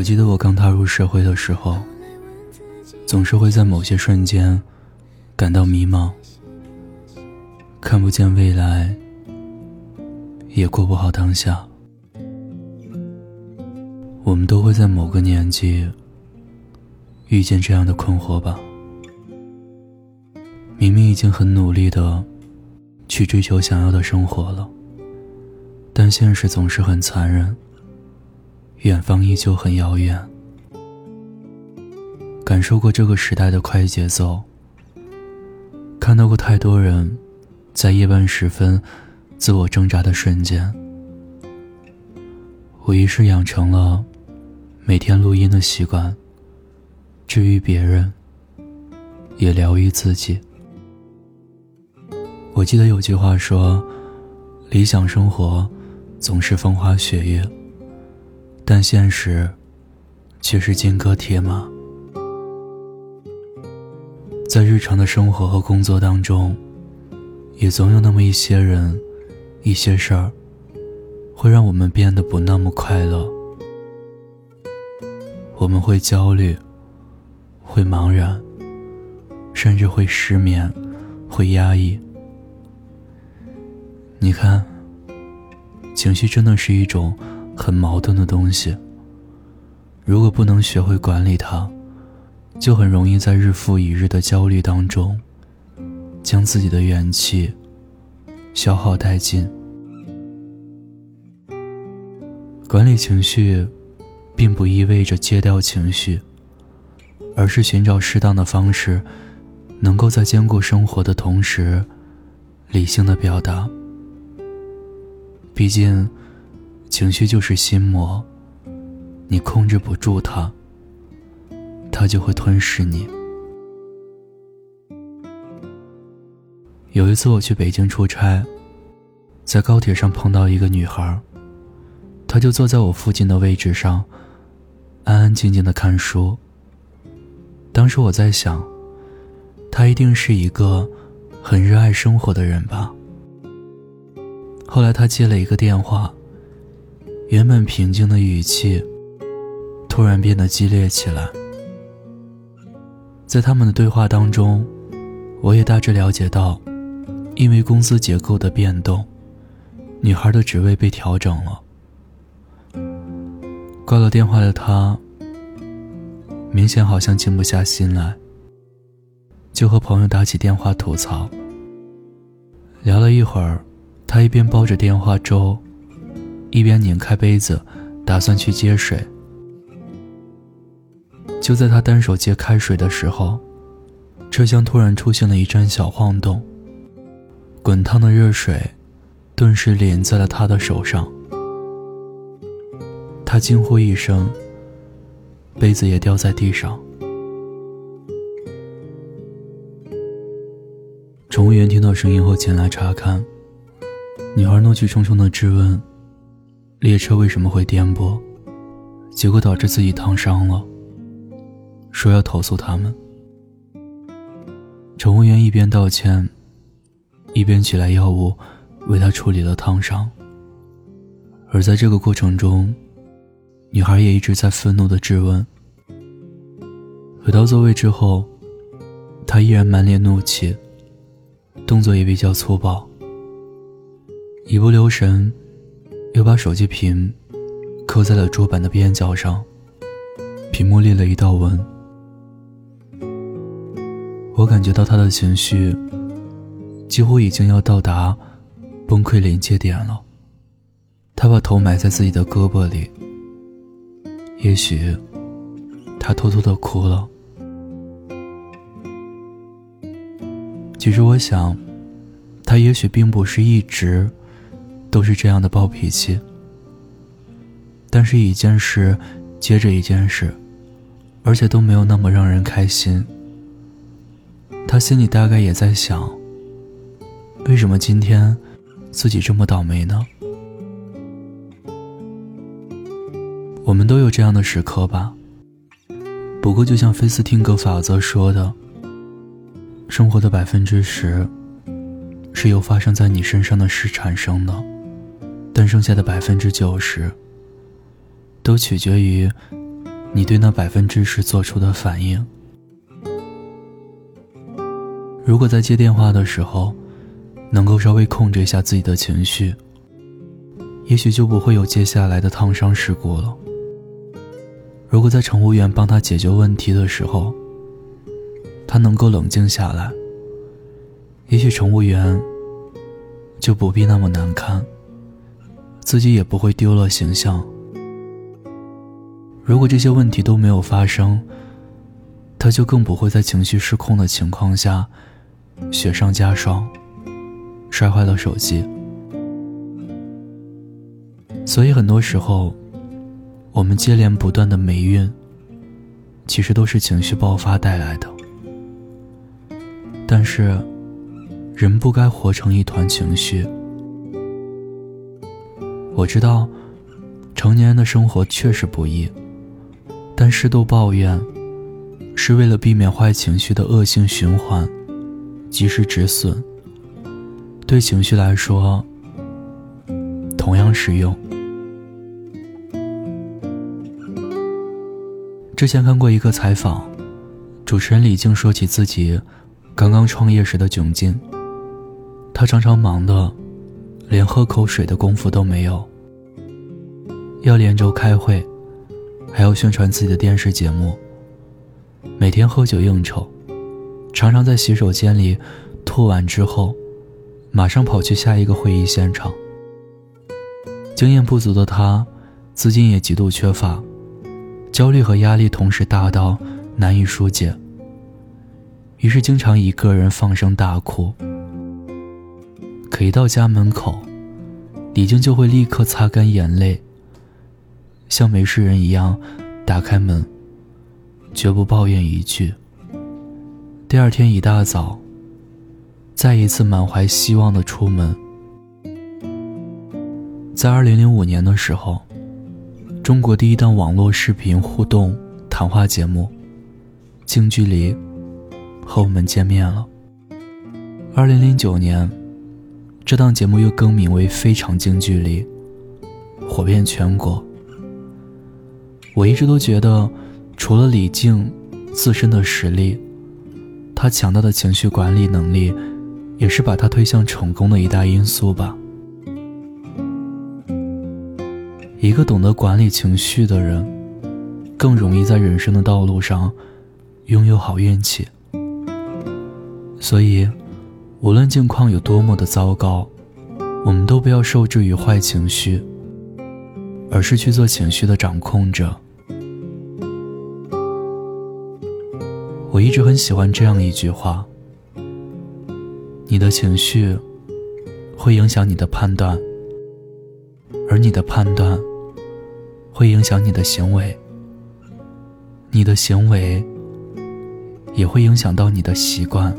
我记得我刚踏入社会的时候，总是会在某些瞬间感到迷茫，看不见未来，也过不好当下。我们都会在某个年纪遇见这样的困惑吧？明明已经很努力的去追求想要的生活了，但现实总是很残忍。远方依旧很遥远，感受过这个时代的快节奏，看到过太多人在夜半时分自我挣扎的瞬间。我于是养成了每天录音的习惯，治愈别人，也疗愈自己。我记得有句话说：“理想生活总是风花雪月。”但现实，却是金戈铁马。在日常的生活和工作当中，也总有那么一些人、一些事儿，会让我们变得不那么快乐。我们会焦虑，会茫然，甚至会失眠，会压抑。你看，情绪真的是一种。很矛盾的东西。如果不能学会管理它，就很容易在日复一日的焦虑当中，将自己的元气消耗殆尽。管理情绪，并不意味着戒掉情绪，而是寻找适当的方式，能够在兼顾生活的同时，理性的表达。毕竟。情绪就是心魔，你控制不住它，它就会吞噬你。有一次我去北京出差，在高铁上碰到一个女孩，她就坐在我附近的位置上，安安静静的看书。当时我在想，她一定是一个很热爱生活的人吧。后来她接了一个电话。原本平静的语气，突然变得激烈起来。在他们的对话当中，我也大致了解到，因为公司结构的变动，女孩的职位被调整了。挂了电话的她，明显好像静不下心来，就和朋友打起电话吐槽。聊了一会儿，她一边煲着电话粥。一边拧开杯子，打算去接水。就在他单手接开水的时候，车厢突然出现了一阵小晃动，滚烫的热水顿时淋在了他的手上。他惊呼一声，杯子也掉在地上。乘务员听到声音后前来查看，女孩怒气冲冲的质问。列车为什么会颠簸？结果导致自己烫伤了。说要投诉他们。乘务员一边道歉，一边取来药物为他处理了烫伤。而在这个过程中，女孩也一直在愤怒的质问。回到座位之后，她依然满脸怒气，动作也比较粗暴，一不留神。又把手机屏扣在了桌板的边角上，屏幕裂了一道纹。我感觉到他的情绪几乎已经要到达崩溃临界点了。他把头埋在自己的胳膊里，也许他偷偷的哭了。其实我想，他也许并不是一直。都是这样的暴脾气，但是一件事接着一件事，而且都没有那么让人开心。他心里大概也在想：为什么今天自己这么倒霉呢？我们都有这样的时刻吧。不过，就像菲斯汀格法则说的，生活的百分之十是由发生在你身上的事产生的。但剩下的百分之九十，都取决于你对那百分之十做出的反应。如果在接电话的时候，能够稍微控制一下自己的情绪，也许就不会有接下来的烫伤事故了。如果在乘务员帮他解决问题的时候，他能够冷静下来，也许乘务员就不必那么难堪，自己也不会丢了形象。如果这些问题都没有发生，他就更不会在情绪失控的情况下雪上加霜，摔坏了手机。所以很多时候。我们接连不断的霉运，其实都是情绪爆发带来的。但是，人不该活成一团情绪。我知道，成年人的生活确实不易，但适度抱怨，是为了避免坏情绪的恶性循环，及时止损。对情绪来说，同样适用。之前看过一个采访，主持人李静说起自己刚刚创业时的窘境。他常常忙得连喝口水的功夫都没有，要连轴开会，还要宣传自己的电视节目，每天喝酒应酬，常常在洗手间里吐完之后，马上跑去下一个会议现场。经验不足的他，资金也极度缺乏。焦虑和压力同时大到难以疏解，于是经常一个人放声大哭。可一到家门口，李静就会立刻擦干眼泪，像没事人一样打开门，绝不抱怨一句。第二天一大早，再一次满怀希望的出门。在二零零五年的时候。中国第一档网络视频互动谈话节目《近距离》和我们见面了。二零零九年，这档节目又更名为《非常近距离》，火遍全国。我一直都觉得，除了李静自身的实力，她强大的情绪管理能力，也是把她推向成功的一大因素吧。一个懂得管理情绪的人，更容易在人生的道路上拥有好运气。所以，无论境况有多么的糟糕，我们都不要受制于坏情绪，而是去做情绪的掌控者。我一直很喜欢这样一句话：你的情绪会影响你的判断，而你的判断。会影响你的行为，你的行为也会影响到你的习惯，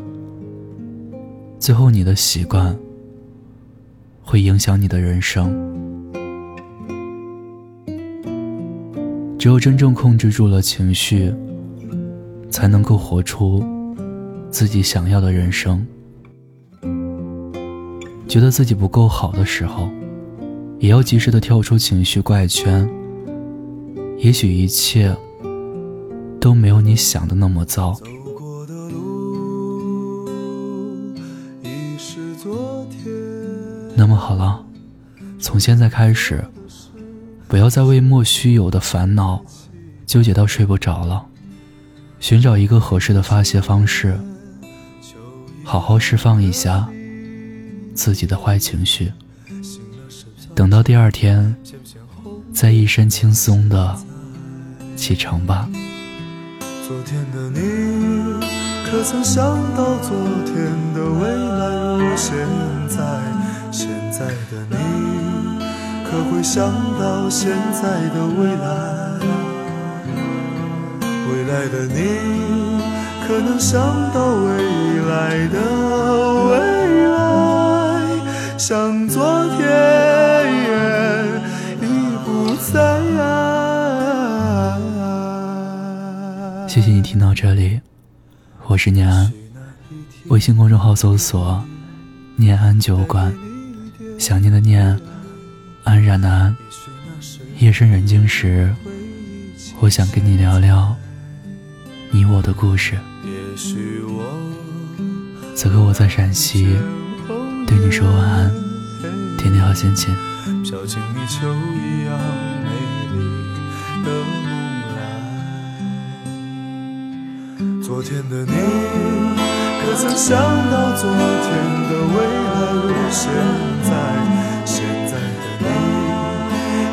最后你的习惯会影响你的人生。只有真正控制住了情绪，才能够活出自己想要的人生。觉得自己不够好的时候，也要及时的跳出情绪怪圈。也许一切都没有你想的那么糟。那么好了，从现在开始，不要再为莫须有的烦恼纠结到睡不着了，寻找一个合适的发泄方式，好好释放一下自己的坏情绪。等到第二天，再一身轻松的。启程吧。昨天的你，可曾想到昨天的未来现在？现在的你，可会想到现在的未来？未来的你，可能想到未来的未来？像昨天已不在。谢谢你听到这里，我是念安，微信公众号搜索“念安酒馆”，想念的念，安然的安，夜深人静时，我想跟你聊聊你我的故事。此刻我在陕西，对你说晚安，天天好心情。飘进你秋一样美丽的梦来。昨天的你，可曾想到昨天的未来如现在？